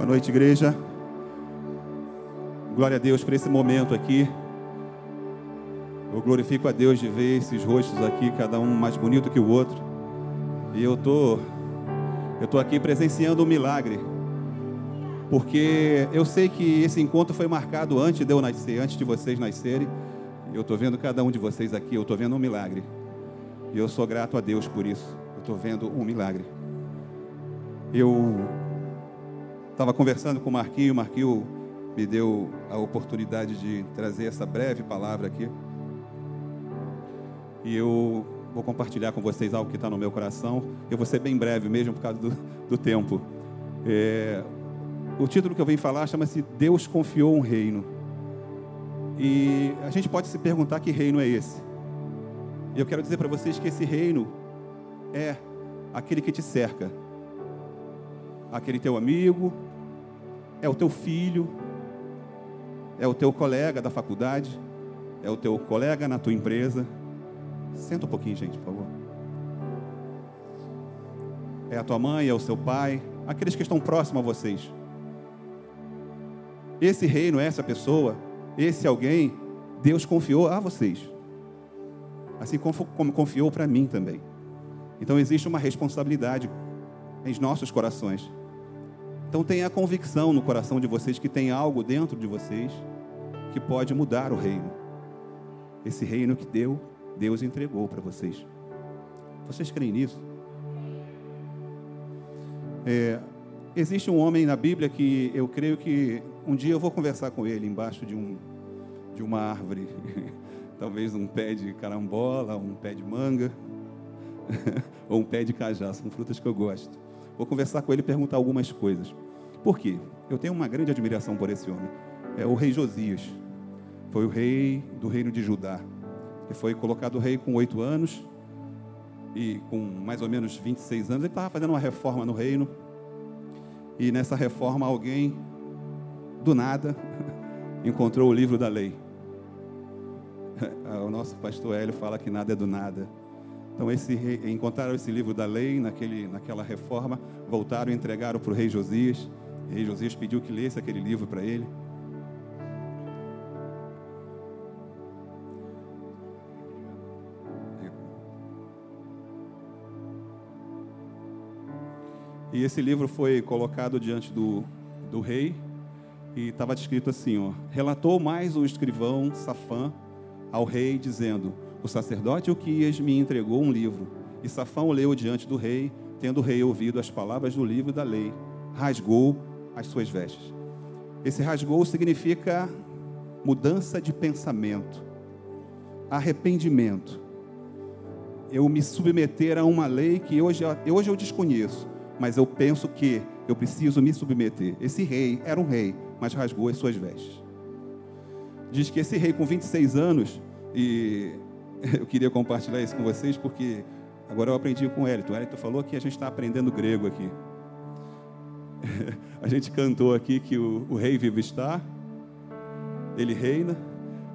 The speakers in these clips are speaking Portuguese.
Boa noite, igreja. Glória a Deus por esse momento aqui. Eu glorifico a Deus de ver esses rostos aqui, cada um mais bonito que o outro. E eu tô, eu tô aqui presenciando um milagre, porque eu sei que esse encontro foi marcado antes de eu nascer, antes de vocês nascerem. Eu estou vendo cada um de vocês aqui, eu estou vendo um milagre. E eu sou grato a Deus por isso. Eu estou vendo um milagre. Eu estava conversando com o Marquinho, o Marquinho me deu a oportunidade de trazer essa breve palavra aqui. E eu vou compartilhar com vocês algo que está no meu coração. Eu vou ser bem breve mesmo por causa do, do tempo. É, o título que eu vim falar chama-se Deus confiou um reino. E a gente pode se perguntar que reino é esse. E eu quero dizer para vocês que esse reino é aquele que te cerca. Aquele teu amigo, é o teu filho, é o teu colega da faculdade, é o teu colega na tua empresa. Senta um pouquinho, gente, por favor. É a tua mãe, é o seu pai, aqueles que estão próximos a vocês. Esse reino, essa pessoa, esse alguém, Deus confiou a vocês. Assim como confiou para mim também. Então existe uma responsabilidade em nossos corações. Então tenha a convicção no coração de vocês que tem algo dentro de vocês que pode mudar o reino. Esse reino que deu, Deus entregou para vocês. Vocês creem nisso? É, existe um homem na Bíblia que eu creio que um dia eu vou conversar com ele embaixo de, um, de uma árvore. Talvez um pé de carambola, um pé de manga, ou um pé de cajá, são frutas que eu gosto. Vou conversar com ele e perguntar algumas coisas. Por quê? Eu tenho uma grande admiração por esse homem. É o rei Josias. Foi o rei do reino de Judá. Ele foi colocado rei com oito anos e com mais ou menos 26 anos. Ele estava fazendo uma reforma no reino. E nessa reforma alguém do nada, encontrou o livro da lei. O nosso pastor Hélio fala que nada é do nada. Então, esse, encontraram esse livro da lei naquele, naquela reforma, voltaram e entregaram para o rei Josias. O rei Josias pediu que lesse aquele livro para ele. E esse livro foi colocado diante do, do rei, e estava escrito assim, ó, relatou mais o escrivão Safã ao rei, dizendo, o sacerdote Uquias me entregou um livro, e Safã o leu diante do rei, tendo o rei ouvido as palavras do livro da lei, rasgou as suas vestes. Esse rasgou significa mudança de pensamento, arrependimento. Eu me submeter a uma lei que hoje, hoje eu desconheço, mas eu penso que eu preciso me submeter. Esse rei era um rei, mas rasgou as suas vestes. Diz que esse rei, com 26 anos, e eu queria compartilhar isso com vocês, porque agora eu aprendi com o Elito. O Elito falou que a gente está aprendendo grego aqui. A gente cantou aqui que o, o rei vivo está, ele reina,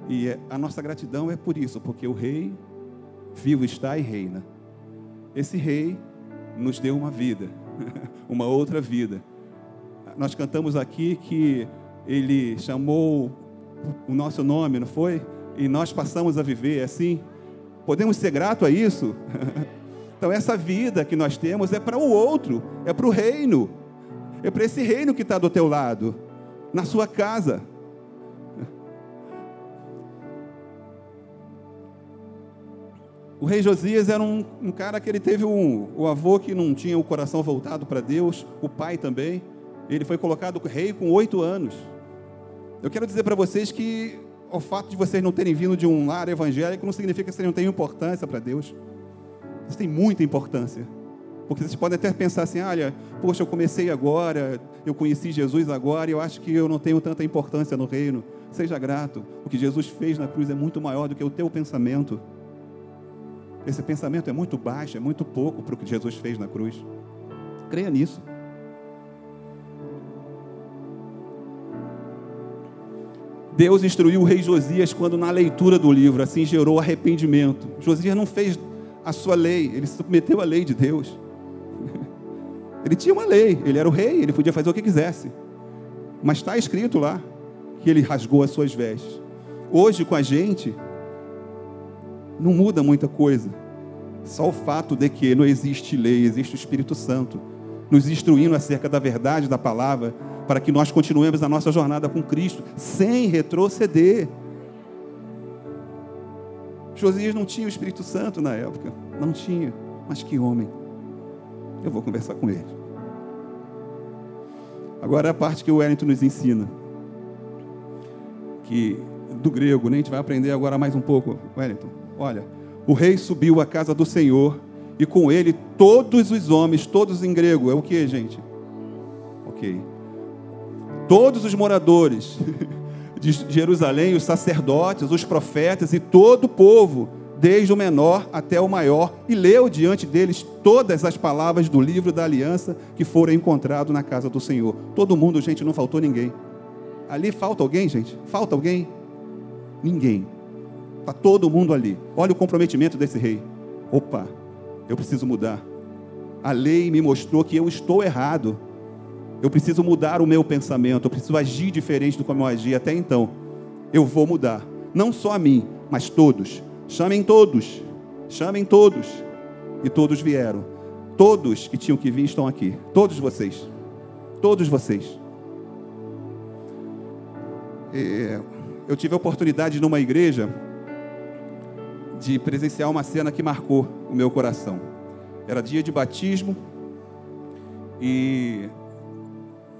e é, a nossa gratidão é por isso, porque o rei vivo está e reina. Esse rei nos deu uma vida, uma outra vida nós cantamos aqui que ele chamou o nosso nome, não foi? E nós passamos a viver assim. Podemos ser gratos a isso? então, essa vida que nós temos é para o outro, é para o reino, é para esse reino que está do teu lado, na sua casa. O rei Josias era um, um cara que ele teve um, o avô que não tinha o coração voltado para Deus, o pai também. Ele foi colocado rei com oito anos. Eu quero dizer para vocês que o fato de vocês não terem vindo de um lar evangélico não significa que vocês não têm importância para Deus. Vocês têm muita importância. Porque vocês podem até pensar assim: olha, poxa, eu comecei agora, eu conheci Jesus agora, e eu acho que eu não tenho tanta importância no reino. Seja grato. O que Jesus fez na cruz é muito maior do que o teu pensamento. Esse pensamento é muito baixo, é muito pouco para o que Jesus fez na cruz. Creia nisso. Deus instruiu o rei Josias quando na leitura do livro assim gerou arrependimento. Josias não fez a sua lei, ele submeteu a lei de Deus. Ele tinha uma lei, ele era o rei, ele podia fazer o que quisesse. Mas está escrito lá que ele rasgou as suas vestes. Hoje com a gente, não muda muita coisa. Só o fato de que não existe lei, existe o Espírito Santo, nos instruindo acerca da verdade da palavra, para que nós continuemos a nossa jornada com Cristo, sem retroceder. Josias não tinha o Espírito Santo na época, não tinha, mas que homem. Eu vou conversar com ele. Agora é a parte que o Wellington nos ensina, que do grego, né? a gente vai aprender agora mais um pouco, Wellington. Olha, o rei subiu à casa do Senhor e com ele todos os homens, todos em grego, é o que, gente? Ok. Todos os moradores de Jerusalém, os sacerdotes, os profetas e todo o povo, desde o menor até o maior, e leu diante deles todas as palavras do livro da aliança que foram encontrado na casa do Senhor. Todo mundo, gente, não faltou ninguém. Ali falta alguém, gente? Falta alguém? Ninguém. Está todo mundo ali. Olha o comprometimento desse rei. Opa, eu preciso mudar. A lei me mostrou que eu estou errado. Eu preciso mudar o meu pensamento. Eu preciso agir diferente do como eu agi até então. Eu vou mudar. Não só a mim, mas todos. Chamem todos. Chamem todos. E todos vieram. Todos que tinham que vir estão aqui. Todos vocês. Todos vocês. É, eu tive a oportunidade numa igreja de presenciar uma cena que marcou o meu coração. Era dia de batismo e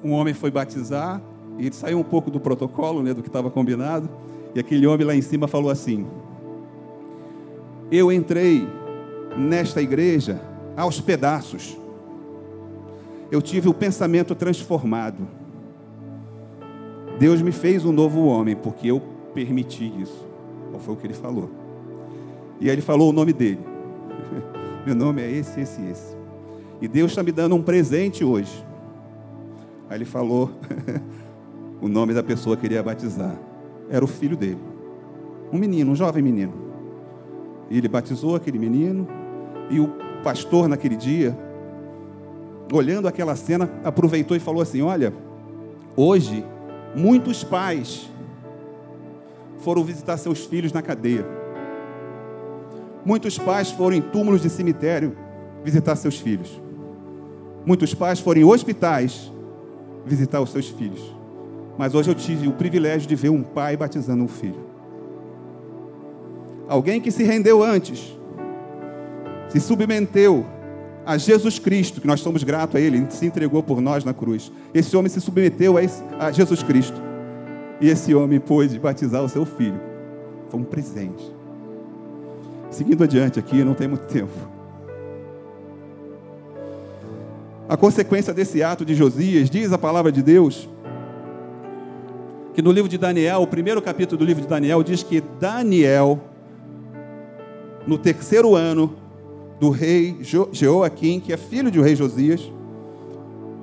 um homem foi batizar e ele saiu um pouco do protocolo, né, do que estava combinado, e aquele homem lá em cima falou assim: Eu entrei nesta igreja aos pedaços. Eu tive o pensamento transformado. Deus me fez um novo homem porque eu permiti isso. Qual foi o que ele falou? E aí ele falou o nome dele. Meu nome é esse, esse, esse. E Deus está me dando um presente hoje. Aí ele falou o nome da pessoa que ele ia batizar. Era o filho dele. Um menino, um jovem menino. E ele batizou aquele menino. E o pastor, naquele dia, olhando aquela cena, aproveitou e falou assim: Olha, hoje, muitos pais foram visitar seus filhos na cadeia. Muitos pais foram em túmulos de cemitério visitar seus filhos. Muitos pais foram em hospitais visitar os seus filhos. Mas hoje eu tive o privilégio de ver um pai batizando um filho. Alguém que se rendeu antes, se submeteu a Jesus Cristo, que nós somos gratos a Ele, Ele se entregou por nós na cruz. Esse homem se submeteu a Jesus Cristo. E esse homem pôde batizar o seu filho. Foi um presente. Seguindo adiante aqui, não tem muito tempo. A consequência desse ato de Josias, diz a palavra de Deus, que no livro de Daniel, o primeiro capítulo do livro de Daniel, diz que Daniel, no terceiro ano do rei Jeoaquim, que é filho do rei Josias,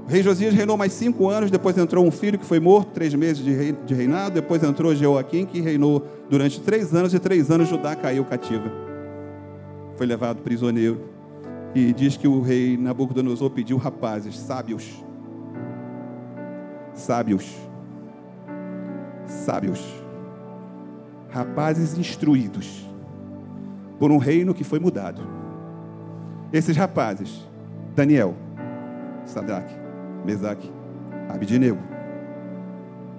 o rei Josias reinou mais cinco anos, depois entrou um filho que foi morto, três meses de reinado, depois entrou Jeoaquim, que reinou durante três anos, e três anos Judá caiu cativa foi levado prisioneiro. E diz que o rei Nabucodonosor pediu rapazes, sábios. Sábios. Sábios. Rapazes instruídos por um reino que foi mudado. Esses rapazes, Daniel, Sadraque, Mesaque, Abidineu.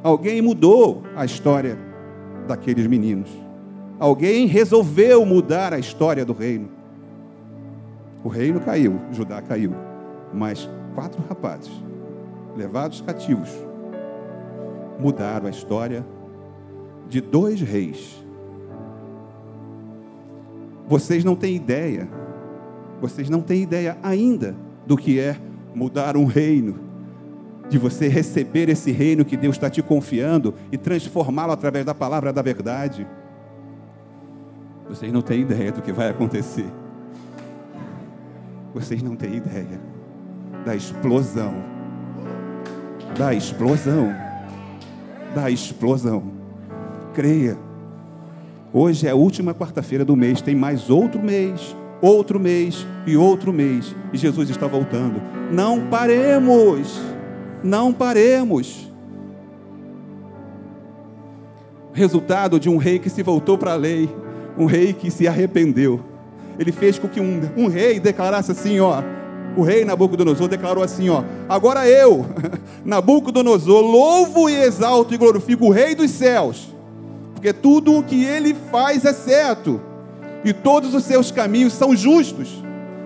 Alguém mudou a história daqueles meninos. Alguém resolveu mudar a história do reino. O reino caiu, Judá caiu. Mas quatro rapazes, levados cativos, mudaram a história de dois reis. Vocês não têm ideia, vocês não têm ideia ainda do que é mudar um reino, de você receber esse reino que Deus está te confiando e transformá-lo através da palavra da verdade. Vocês não têm ideia do que vai acontecer. Vocês não têm ideia da explosão. Da explosão. Da explosão. Creia. Hoje é a última quarta-feira do mês, tem mais outro mês, outro mês e outro mês, e Jesus está voltando. Não paremos. Não paremos. resultado de um rei que se voltou para a lei, um rei que se arrependeu. Ele fez com que um, um rei declarasse assim, ó, o rei Nabucodonosor declarou assim, ó: Agora eu, Nabucodonosor, louvo e exalto e glorifico o rei dos céus, porque tudo o que ele faz é certo, e todos os seus caminhos são justos,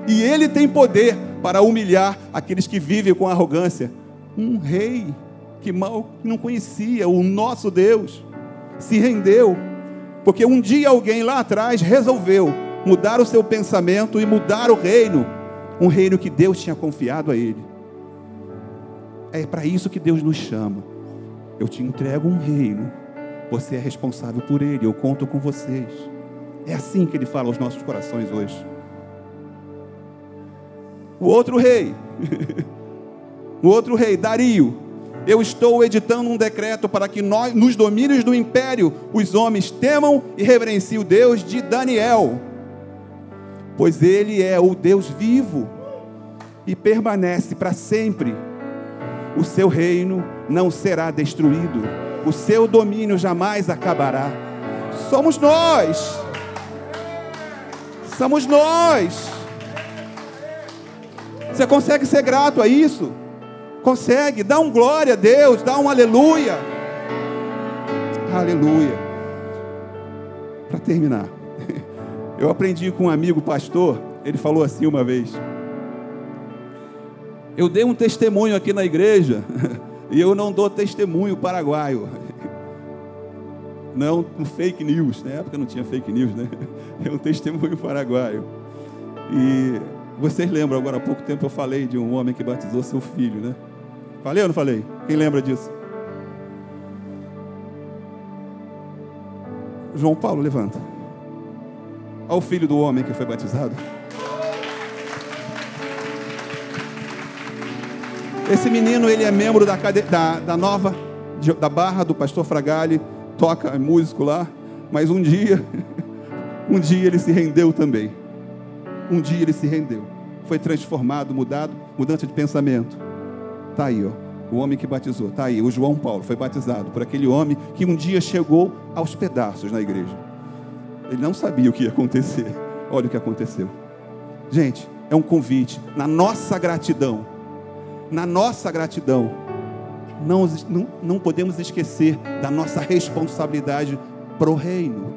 e ele tem poder para humilhar aqueles que vivem com arrogância. Um rei que mal não conhecia o nosso Deus se rendeu, porque um dia alguém lá atrás resolveu mudar o seu pensamento e mudar o reino um reino que Deus tinha confiado a ele. É para isso que Deus nos chama. Eu te entrego um reino, você é responsável por ele, eu conto com vocês. É assim que ele fala aos nossos corações hoje. O outro rei, o outro rei, Dario, eu estou editando um decreto para que nós, nos domínios do império, os homens temam e reverenciem o Deus de Daniel pois Ele é o Deus vivo e permanece para sempre. O seu reino não será destruído, o seu domínio jamais acabará. Somos nós, somos nós. Você consegue ser grato a isso? Consegue? Dá um glória a Deus, dá um aleluia. Aleluia. Para terminar. Eu aprendi com um amigo pastor, ele falou assim uma vez. Eu dei um testemunho aqui na igreja e eu não dou testemunho paraguaio. Não um fake news, na época não tinha fake news, né? É um testemunho paraguaio. E vocês lembram, agora há pouco tempo eu falei de um homem que batizou seu filho, né? Falei ou não falei? Quem lembra disso? João Paulo, levanta ao filho do homem que foi batizado. Esse menino, ele é membro da, da, da nova, da barra do pastor Fragale, toca é músico lá, mas um dia, um dia ele se rendeu também. Um dia ele se rendeu. Foi transformado, mudado, mudança de pensamento. Tá aí, ó. O homem que batizou, tá aí, o João Paulo foi batizado por aquele homem que um dia chegou aos pedaços na igreja. Ele não sabia o que ia acontecer. Olha o que aconteceu. Gente, é um convite. Na nossa gratidão, na nossa gratidão, não, não, não podemos esquecer da nossa responsabilidade para o reino.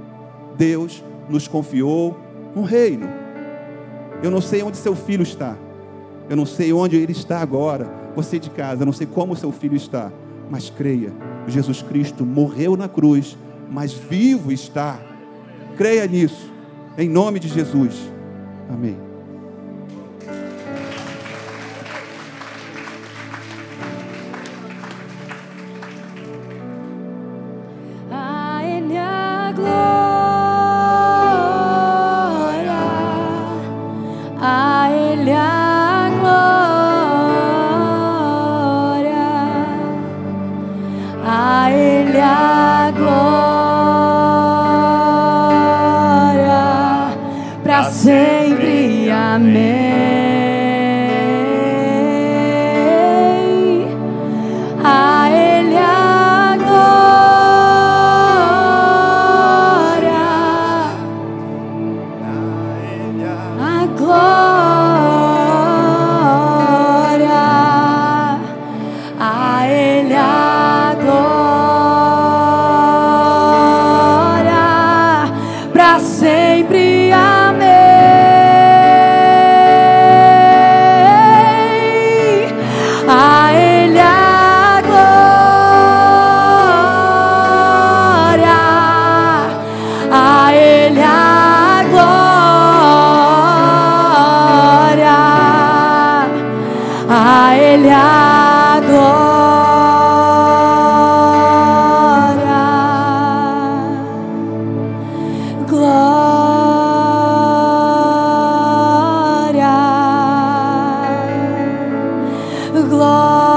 Deus nos confiou um reino. Eu não sei onde seu filho está. Eu não sei onde ele está agora. Você de casa, eu não sei como seu filho está. Mas creia, Jesus Cristo morreu na cruz, mas vivo está Creia nisso, em nome de Jesus. Amém. glory.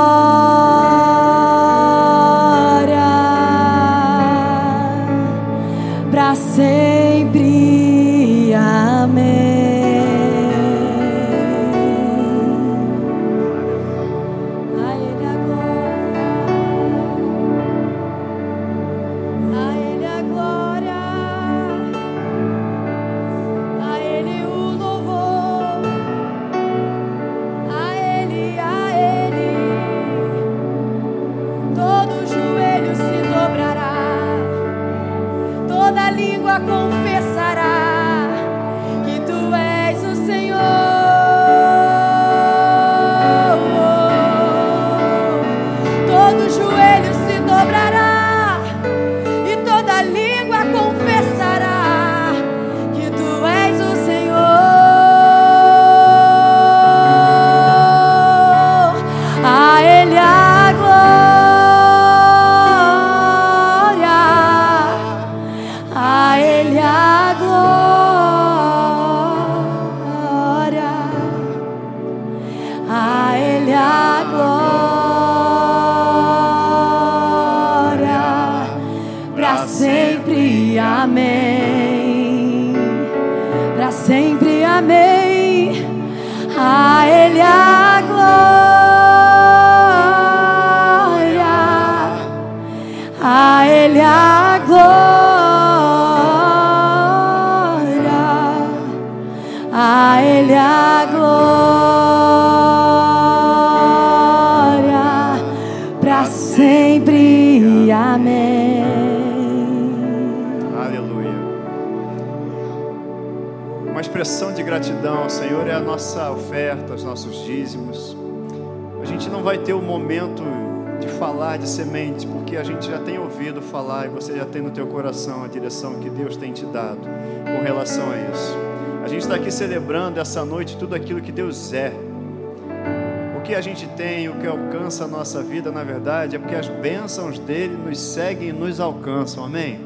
Ele a glória, nossa oferta, os nossos dízimos. A gente não vai ter o momento de falar de semente, porque a gente já tem ouvido falar e você já tem no teu coração a direção que Deus tem te dado com relação a isso. A gente está aqui celebrando essa noite tudo aquilo que Deus é. O que a gente tem, o que alcança a nossa vida, na verdade, é porque as bênçãos dele nos seguem e nos alcançam. Amém?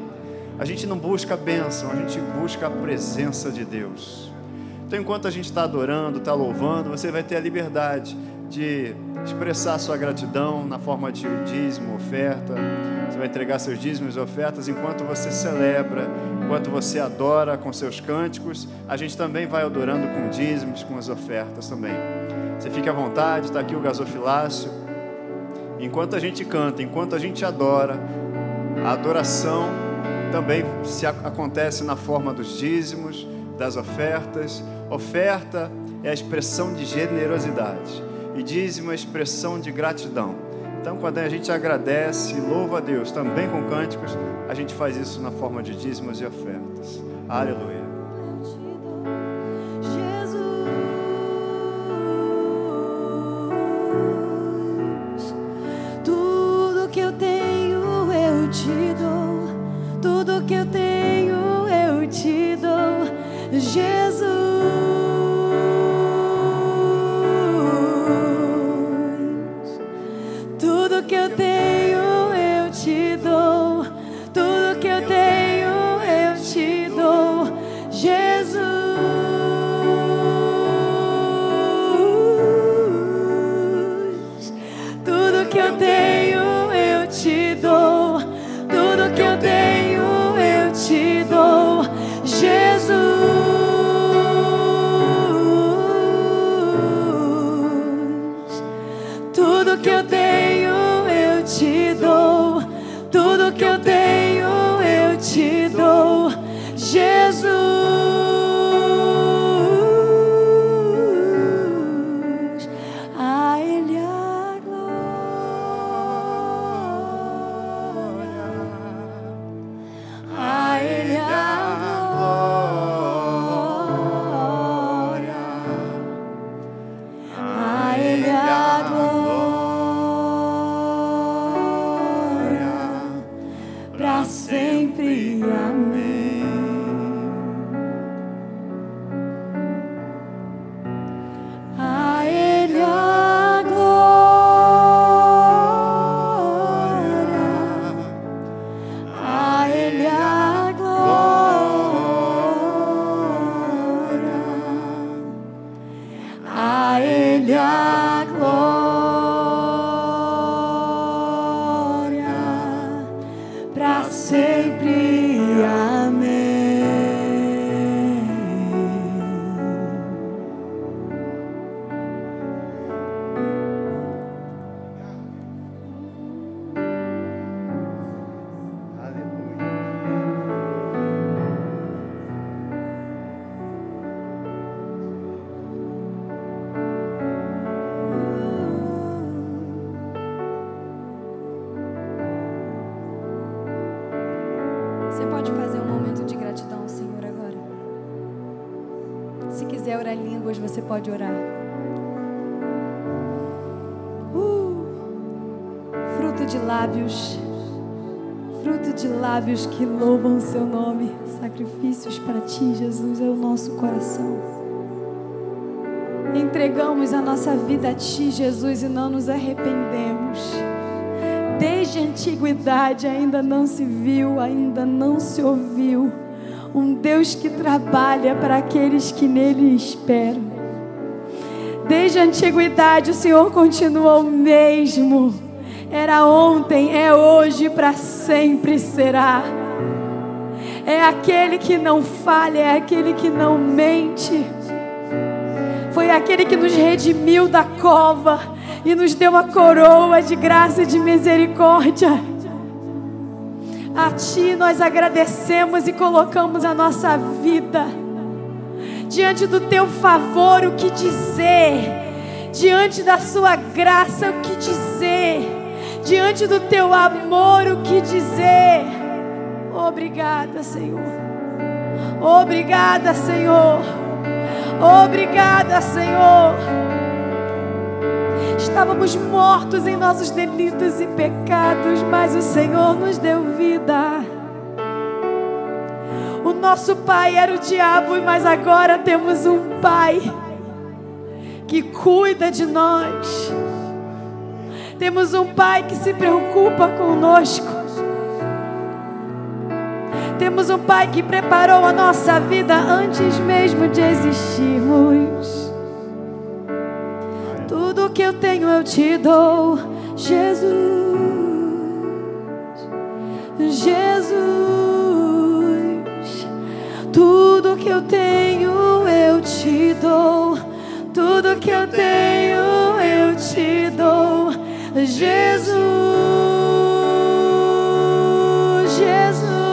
A gente não busca a bênção, a gente busca a presença de Deus. Então, enquanto a gente está adorando, está louvando, você vai ter a liberdade de expressar sua gratidão na forma de dízimo, oferta. Você vai entregar seus dízimos e ofertas enquanto você celebra, enquanto você adora com seus cânticos. A gente também vai adorando com dízimos, com as ofertas também. Você fica à vontade, está aqui o gasofilácio. Enquanto a gente canta, enquanto a gente adora, a adoração também se acontece na forma dos dízimos, das ofertas. Oferta é a expressão de generosidade e dízimo é a expressão de gratidão. Então, quando a gente agradece e louva a Deus também com cânticos, a gente faz isso na forma de dízimos e ofertas. Aleluia. Jesus, Se quiser orar línguas, você pode orar. Uh, fruto de lábios, fruto de lábios que louvam o seu nome. Sacrifícios para ti, Jesus, é o nosso coração. Entregamos a nossa vida a ti, Jesus, e não nos arrependemos. Desde a antiguidade ainda não se viu, ainda não se ouviu um Deus que trabalha para aqueles que nele esperam. Desde a antiguidade o Senhor continua o mesmo. Era ontem, é hoje, para sempre será. É aquele que não falha, é aquele que não mente. Foi aquele que nos redimiu da cova e nos deu a coroa de graça e de misericórdia. A Ti nós agradecemos e colocamos a nossa vida diante do Teu favor. O que dizer? Diante da Sua graça, o que dizer? Diante do Teu amor, o que dizer? Obrigada, Senhor. Obrigada, Senhor. Obrigada, Senhor. Estávamos mortos em nossos delitos e pecados, mas o Senhor nos deu vida. O nosso pai era o diabo, mas agora temos um pai que cuida de nós. Temos um pai que se preocupa conosco. Temos um pai que preparou a nossa vida antes mesmo de existirmos que eu tenho eu te dou, Jesus. Jesus, tudo que eu tenho eu te dou, tudo que eu tenho eu te dou, Jesus. Jesus,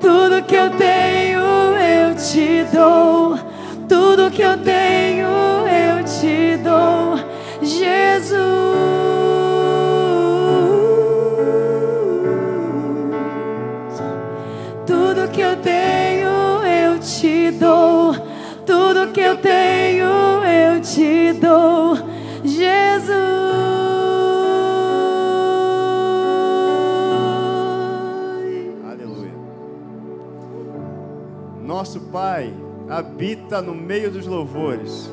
tudo que eu tenho eu te dou, dou, Jesus. Aleluia. Nosso Pai habita no meio dos louvores.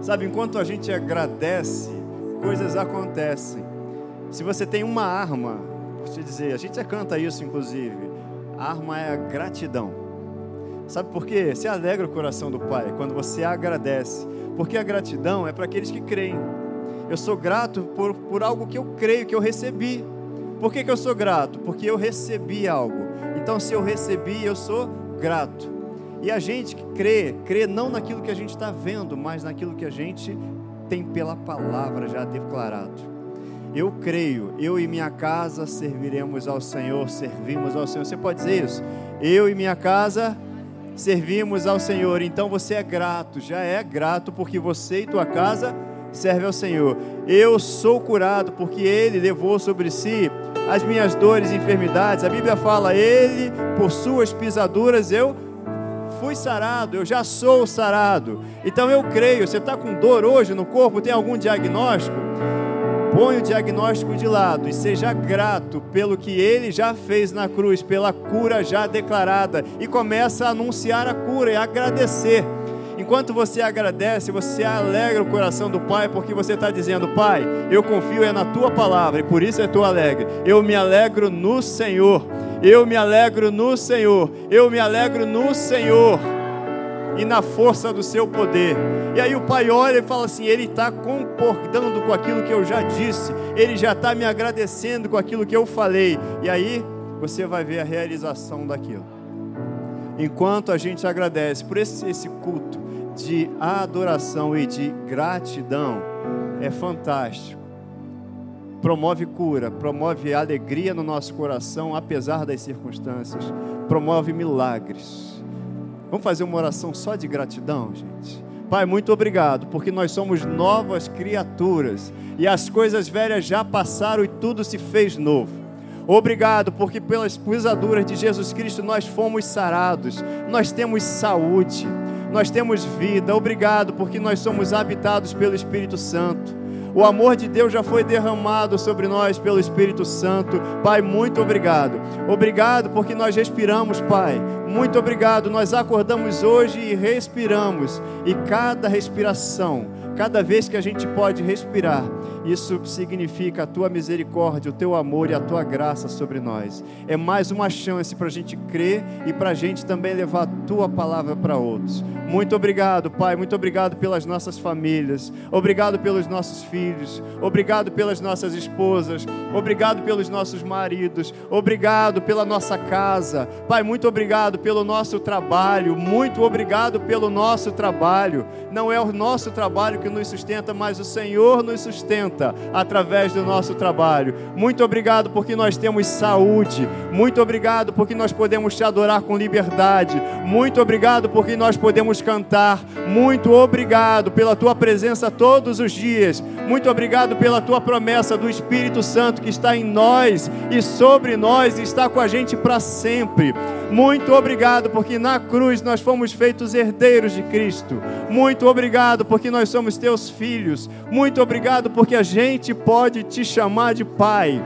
Sabe, enquanto a gente agradece, coisas acontecem. Se você tem uma arma, vou te dizer, a gente já canta isso inclusive. A arma é a gratidão. Sabe por quê? Você alegra o coração do Pai quando você agradece. Porque a gratidão é para aqueles que creem. Eu sou grato por, por algo que eu creio que eu recebi. Por que, que eu sou grato? Porque eu recebi algo. Então, se eu recebi, eu sou grato. E a gente que crê, crê não naquilo que a gente está vendo, mas naquilo que a gente tem pela palavra já declarado. Eu creio, eu e minha casa serviremos ao Senhor, servimos ao Senhor. Você pode dizer isso? Eu e minha casa servimos ao Senhor. Então você é grato, já é grato porque você e tua casa serve ao Senhor. Eu sou curado porque Ele levou sobre si as minhas dores e enfermidades. A Bíblia fala: Ele, por suas pisaduras, eu fui sarado, eu já sou sarado. Então eu creio. Você está com dor hoje no corpo? Tem algum diagnóstico? Põe o diagnóstico de lado e seja grato pelo que ele já fez na cruz, pela cura já declarada. E começa a anunciar a cura e agradecer. Enquanto você agradece, você alegra o coração do Pai, porque você está dizendo: Pai, eu confio é na tua palavra e por isso eu estou alegre. Eu me alegro no Senhor. Eu me alegro no Senhor. Eu me alegro no Senhor e na força do seu poder. E aí o pai olha e fala assim: Ele está concordando com aquilo que eu já disse, ele já está me agradecendo com aquilo que eu falei. E aí você vai ver a realização daquilo. Enquanto a gente agradece por esse, esse culto de adoração e de gratidão, é fantástico promove cura, promove alegria no nosso coração, apesar das circunstâncias, promove milagres. Vamos fazer uma oração só de gratidão, gente? Pai, muito obrigado, porque nós somos novas criaturas e as coisas velhas já passaram e tudo se fez novo. Obrigado, porque pelas pisaduras de Jesus Cristo nós fomos sarados, nós temos saúde, nós temos vida. Obrigado, porque nós somos habitados pelo Espírito Santo. O amor de Deus já foi derramado sobre nós pelo Espírito Santo. Pai, muito obrigado. Obrigado porque nós respiramos, Pai. Muito obrigado. Nós acordamos hoje e respiramos. E cada respiração, cada vez que a gente pode respirar, isso significa a tua misericórdia, o teu amor e a tua graça sobre nós. É mais uma chance para a gente crer e para a gente também levar a tua palavra para outros. Muito obrigado, Pai. Muito obrigado pelas nossas famílias. Obrigado pelos nossos filhos. Obrigado pelas nossas esposas. Obrigado pelos nossos maridos. Obrigado pela nossa casa. Pai, muito obrigado pelo nosso trabalho. Muito obrigado pelo nosso trabalho. Não é o nosso trabalho que nos sustenta, mas o Senhor nos sustenta através do nosso trabalho. Muito obrigado porque nós temos saúde. Muito obrigado porque nós podemos te adorar com liberdade. Muito obrigado porque nós podemos cantar. Muito obrigado pela tua presença todos os dias. Muito obrigado pela tua promessa do Espírito Santo que está em nós e sobre nós e está com a gente para sempre. Muito obrigado porque na cruz nós fomos feitos herdeiros de Cristo. Muito obrigado porque nós somos teus filhos. Muito obrigado porque a gente pode te chamar de Pai.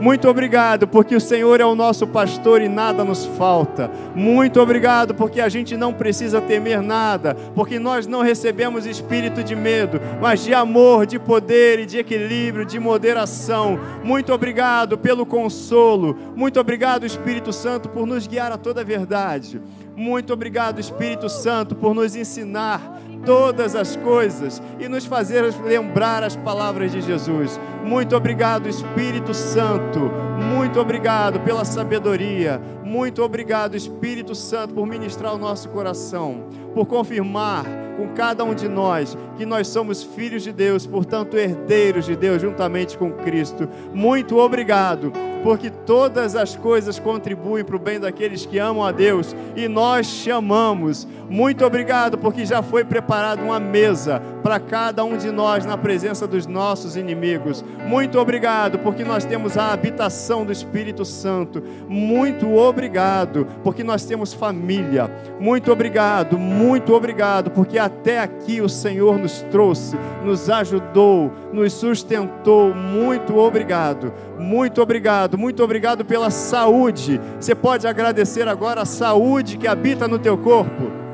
Muito obrigado, porque o Senhor é o nosso pastor e nada nos falta. Muito obrigado, porque a gente não precisa temer nada, porque nós não recebemos espírito de medo, mas de amor, de poder e de equilíbrio, de moderação. Muito obrigado pelo consolo. Muito obrigado, Espírito Santo, por nos guiar a toda a verdade. Muito obrigado, Espírito Santo, por nos ensinar todas as coisas e nos fazer lembrar as palavras de Jesus. Muito obrigado, Espírito Santo. Muito obrigado pela sabedoria. Muito obrigado, Espírito Santo, por ministrar o nosso coração, por confirmar com cada um de nós que nós somos filhos de Deus, portanto, herdeiros de Deus, juntamente com Cristo. Muito obrigado, porque todas as coisas contribuem para o bem daqueles que amam a Deus e nós chamamos. Muito obrigado, porque já foi preparada uma mesa para cada um de nós na presença dos nossos inimigos. Muito obrigado, porque nós temos a habitação do Espírito Santo. Muito obrigado, porque nós temos família. Muito obrigado, muito obrigado, porque até aqui o Senhor nos trouxe, nos ajudou, nos sustentou. Muito obrigado, muito obrigado, muito obrigado pela saúde. Você pode agradecer agora a saúde que habita no teu corpo.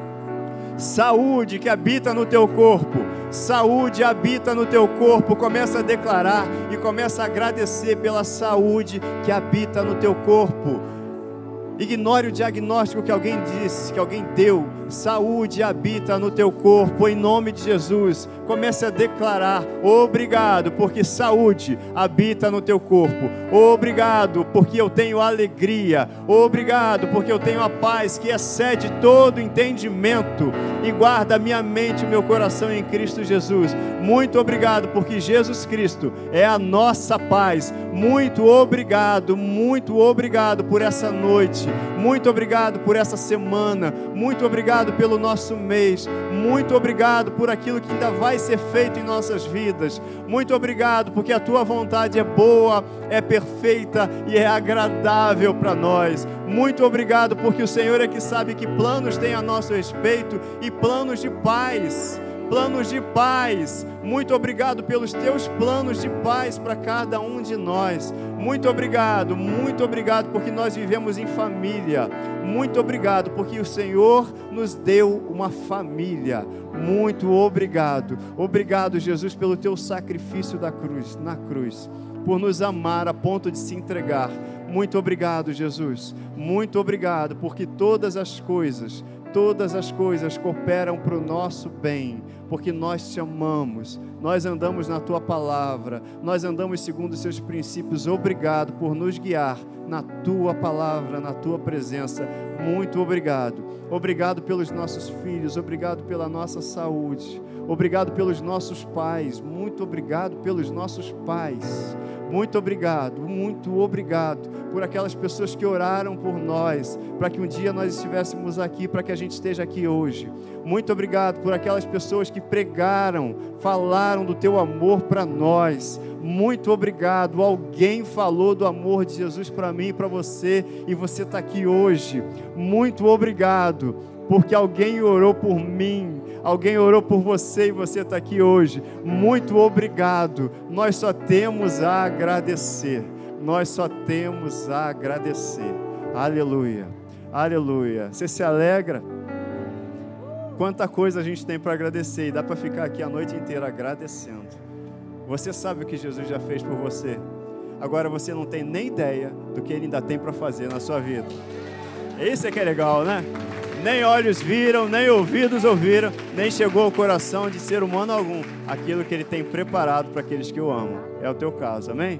Saúde que habita no teu corpo, saúde habita no teu corpo. Começa a declarar e começa a agradecer pela saúde que habita no teu corpo. Ignore o diagnóstico que alguém disse, que alguém deu. Saúde habita no teu corpo, em nome de Jesus. Comece a declarar: obrigado, porque saúde habita no teu corpo. Obrigado, porque eu tenho alegria. Obrigado, porque eu tenho a paz que excede todo entendimento e guarda minha mente e meu coração em Cristo Jesus. Muito obrigado, porque Jesus Cristo é a nossa paz. Muito obrigado, muito obrigado por essa noite. Muito obrigado por essa semana. Muito obrigado pelo nosso mês. Muito obrigado por aquilo que ainda vai ser feito em nossas vidas. Muito obrigado porque a tua vontade é boa, é perfeita e é agradável para nós. Muito obrigado porque o Senhor é que sabe que planos tem a nosso respeito e planos de paz planos de paz. Muito obrigado pelos teus planos de paz para cada um de nós. Muito obrigado, muito obrigado porque nós vivemos em família. Muito obrigado porque o Senhor nos deu uma família. Muito obrigado. Obrigado, Jesus, pelo teu sacrifício da cruz, na cruz, por nos amar a ponto de se entregar. Muito obrigado, Jesus. Muito obrigado porque todas as coisas todas as coisas cooperam para o nosso bem, porque nós te amamos, nós andamos na tua palavra, nós andamos segundo os seus princípios. Obrigado por nos guiar na tua palavra, na tua presença. Muito obrigado. Obrigado pelos nossos filhos, obrigado pela nossa saúde, obrigado pelos nossos pais, muito obrigado pelos nossos pais. Muito obrigado, muito obrigado por aquelas pessoas que oraram por nós, para que um dia nós estivéssemos aqui, para que a gente esteja aqui hoje. Muito obrigado por aquelas pessoas que pregaram, falaram do teu amor para nós. Muito obrigado. Alguém falou do amor de Jesus para mim e para você, e você está aqui hoje. Muito obrigado, porque alguém orou por mim Alguém orou por você e você está aqui hoje. Muito obrigado. Nós só temos a agradecer. Nós só temos a agradecer. Aleluia. Aleluia. Você se alegra? Quanta coisa a gente tem para agradecer e dá para ficar aqui a noite inteira agradecendo. Você sabe o que Jesus já fez por você. Agora você não tem nem ideia do que ele ainda tem para fazer na sua vida. Isso é que é legal, né? Nem olhos viram, nem ouvidos ouviram, nem chegou ao coração de ser humano algum aquilo que ele tem preparado para aqueles que o amam. É o teu caso, amém?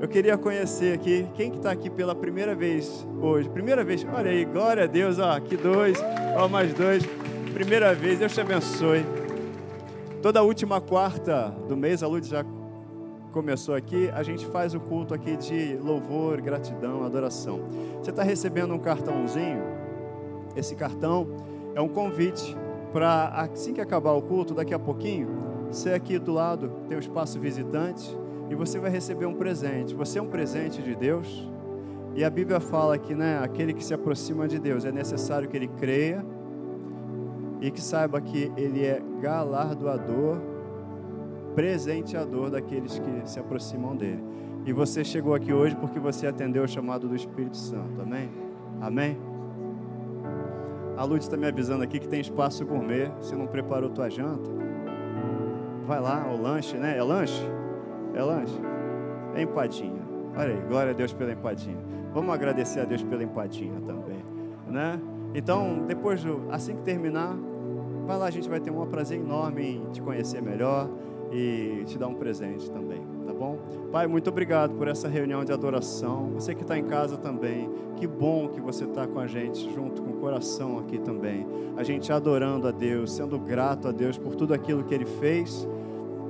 Eu queria conhecer aqui, quem que está aqui pela primeira vez hoje? Primeira vez, olha aí, glória a Deus, ó, aqui dois, ó, mais dois primeira vez, Deus te abençoe. Toda última quarta do mês, a Luz já começou aqui, a gente faz o culto aqui de louvor, gratidão, adoração. Você está recebendo um cartãozinho? Esse cartão é um convite para, assim que acabar o culto, daqui a pouquinho, você aqui do lado tem o espaço visitante e você vai receber um presente. Você é um presente de Deus. E a Bíblia fala que né, aquele que se aproxima de Deus é necessário que ele creia e que saiba que Ele é galardoador, presenteador daqueles que se aproximam dele. E você chegou aqui hoje porque você atendeu o chamado do Espírito Santo, amém? Amém? A Luz está me avisando aqui que tem espaço gourmet. Você não preparou tua janta? Vai lá, o lanche, né? É lanche? É lanche? É empadinha. Olha aí, glória a Deus pela empadinha. Vamos agradecer a Deus pela empadinha também, né? Então, depois, assim que terminar, Vai lá, a gente vai ter um prazer enorme em te conhecer melhor e te dar um presente também, tá bom? Pai, muito obrigado por essa reunião de adoração. Você que está em casa também, que bom que você está com a gente, junto com o coração aqui também. A gente adorando a Deus, sendo grato a Deus por tudo aquilo que Ele fez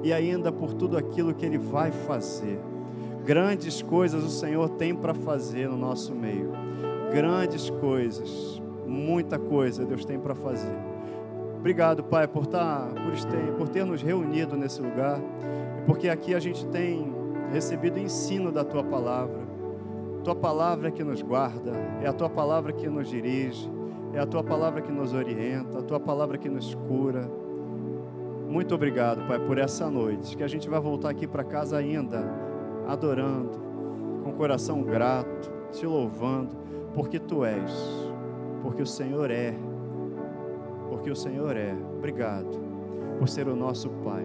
e ainda por tudo aquilo que Ele vai fazer. Grandes coisas o Senhor tem para fazer no nosso meio. Grandes coisas, muita coisa Deus tem para fazer. Obrigado, Pai, por, tá, por, ter, por ter nos reunido nesse lugar, porque aqui a gente tem recebido ensino da Tua palavra. Tua palavra que nos guarda, é a Tua palavra que nos dirige, é a Tua palavra que nos orienta, a Tua palavra que nos cura. Muito obrigado, Pai, por essa noite, que a gente vai voltar aqui para casa ainda, adorando, com o coração grato, te louvando, porque Tu és, porque o Senhor é porque o Senhor é. Obrigado por ser o nosso Pai,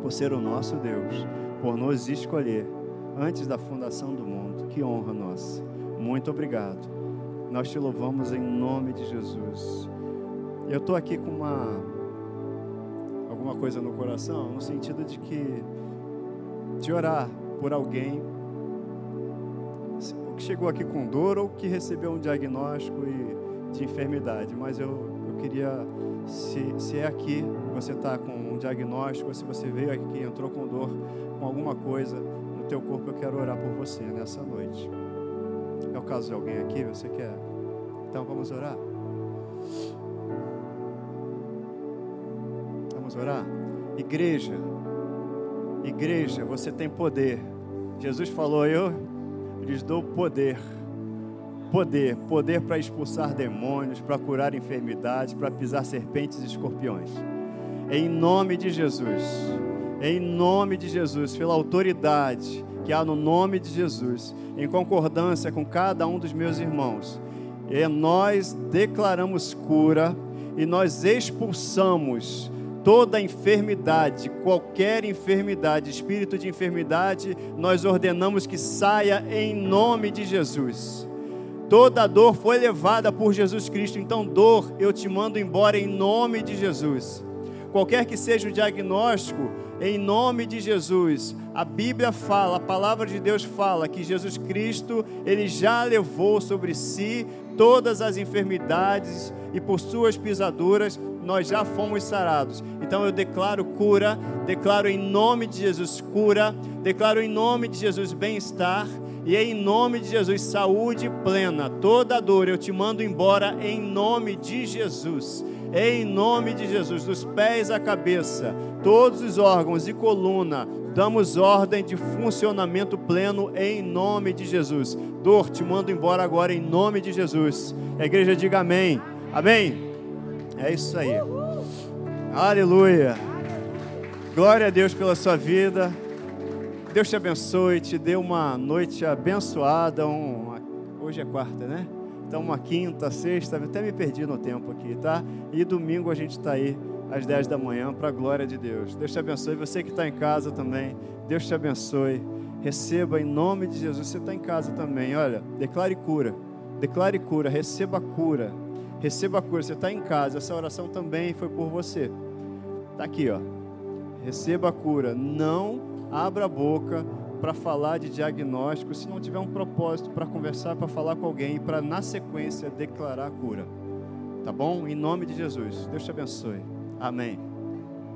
por ser o nosso Deus, por nos escolher antes da fundação do mundo. Que honra nossa. Muito obrigado. Nós te louvamos em nome de Jesus. Eu estou aqui com uma alguma coisa no coração, no sentido de que de orar por alguém que chegou aqui com dor ou que recebeu um diagnóstico de enfermidade, mas eu queria, se, se é aqui, você está com um diagnóstico, se você veio aqui, entrou com dor, com alguma coisa no teu corpo, eu quero orar por você nessa noite. É o caso de alguém aqui, você quer? Então vamos orar? Vamos orar? Igreja, igreja, você tem poder. Jesus falou: Eu lhes dou poder Poder, poder para expulsar demônios, para curar enfermidades, para pisar serpentes e escorpiões. Em nome de Jesus, em nome de Jesus, pela autoridade que há no nome de Jesus, em concordância com cada um dos meus irmãos, e nós declaramos cura e nós expulsamos toda enfermidade, qualquer enfermidade, espírito de enfermidade, nós ordenamos que saia em nome de Jesus. Toda dor foi levada por Jesus Cristo, então dor eu te mando embora em nome de Jesus. Qualquer que seja o diagnóstico, em nome de Jesus. A Bíblia fala, a palavra de Deus fala que Jesus Cristo, ele já levou sobre si todas as enfermidades e por suas pisaduras nós já fomos sarados. Então eu declaro cura, declaro em nome de Jesus cura, declaro em nome de Jesus bem-estar e em nome de Jesus, saúde plena, toda dor eu te mando embora em nome de Jesus. Em nome de Jesus, dos pés à cabeça, todos os órgãos e coluna, damos ordem de funcionamento pleno em nome de Jesus. Dor, te mando embora agora em nome de Jesus. A igreja diga amém. Amém. É isso aí. Aleluia. Glória a Deus pela sua vida. Deus te abençoe, te dê uma noite abençoada. Uma... Hoje é quarta, né? Então, uma quinta, sexta, até me perdi no tempo aqui, tá? E domingo a gente está aí às 10 da manhã, para a glória de Deus. Deus te abençoe. Você que está em casa também, Deus te abençoe. Receba em nome de Jesus. Você está em casa também, olha, declare cura. Declare cura, receba cura. Receba cura. Você está em casa, essa oração também foi por você. Está aqui, ó. Receba a cura. Não abra a boca para falar de diagnóstico se não tiver um propósito para conversar, para falar com alguém para, na sequência, declarar a cura. Tá bom? Em nome de Jesus. Deus te abençoe. Amém.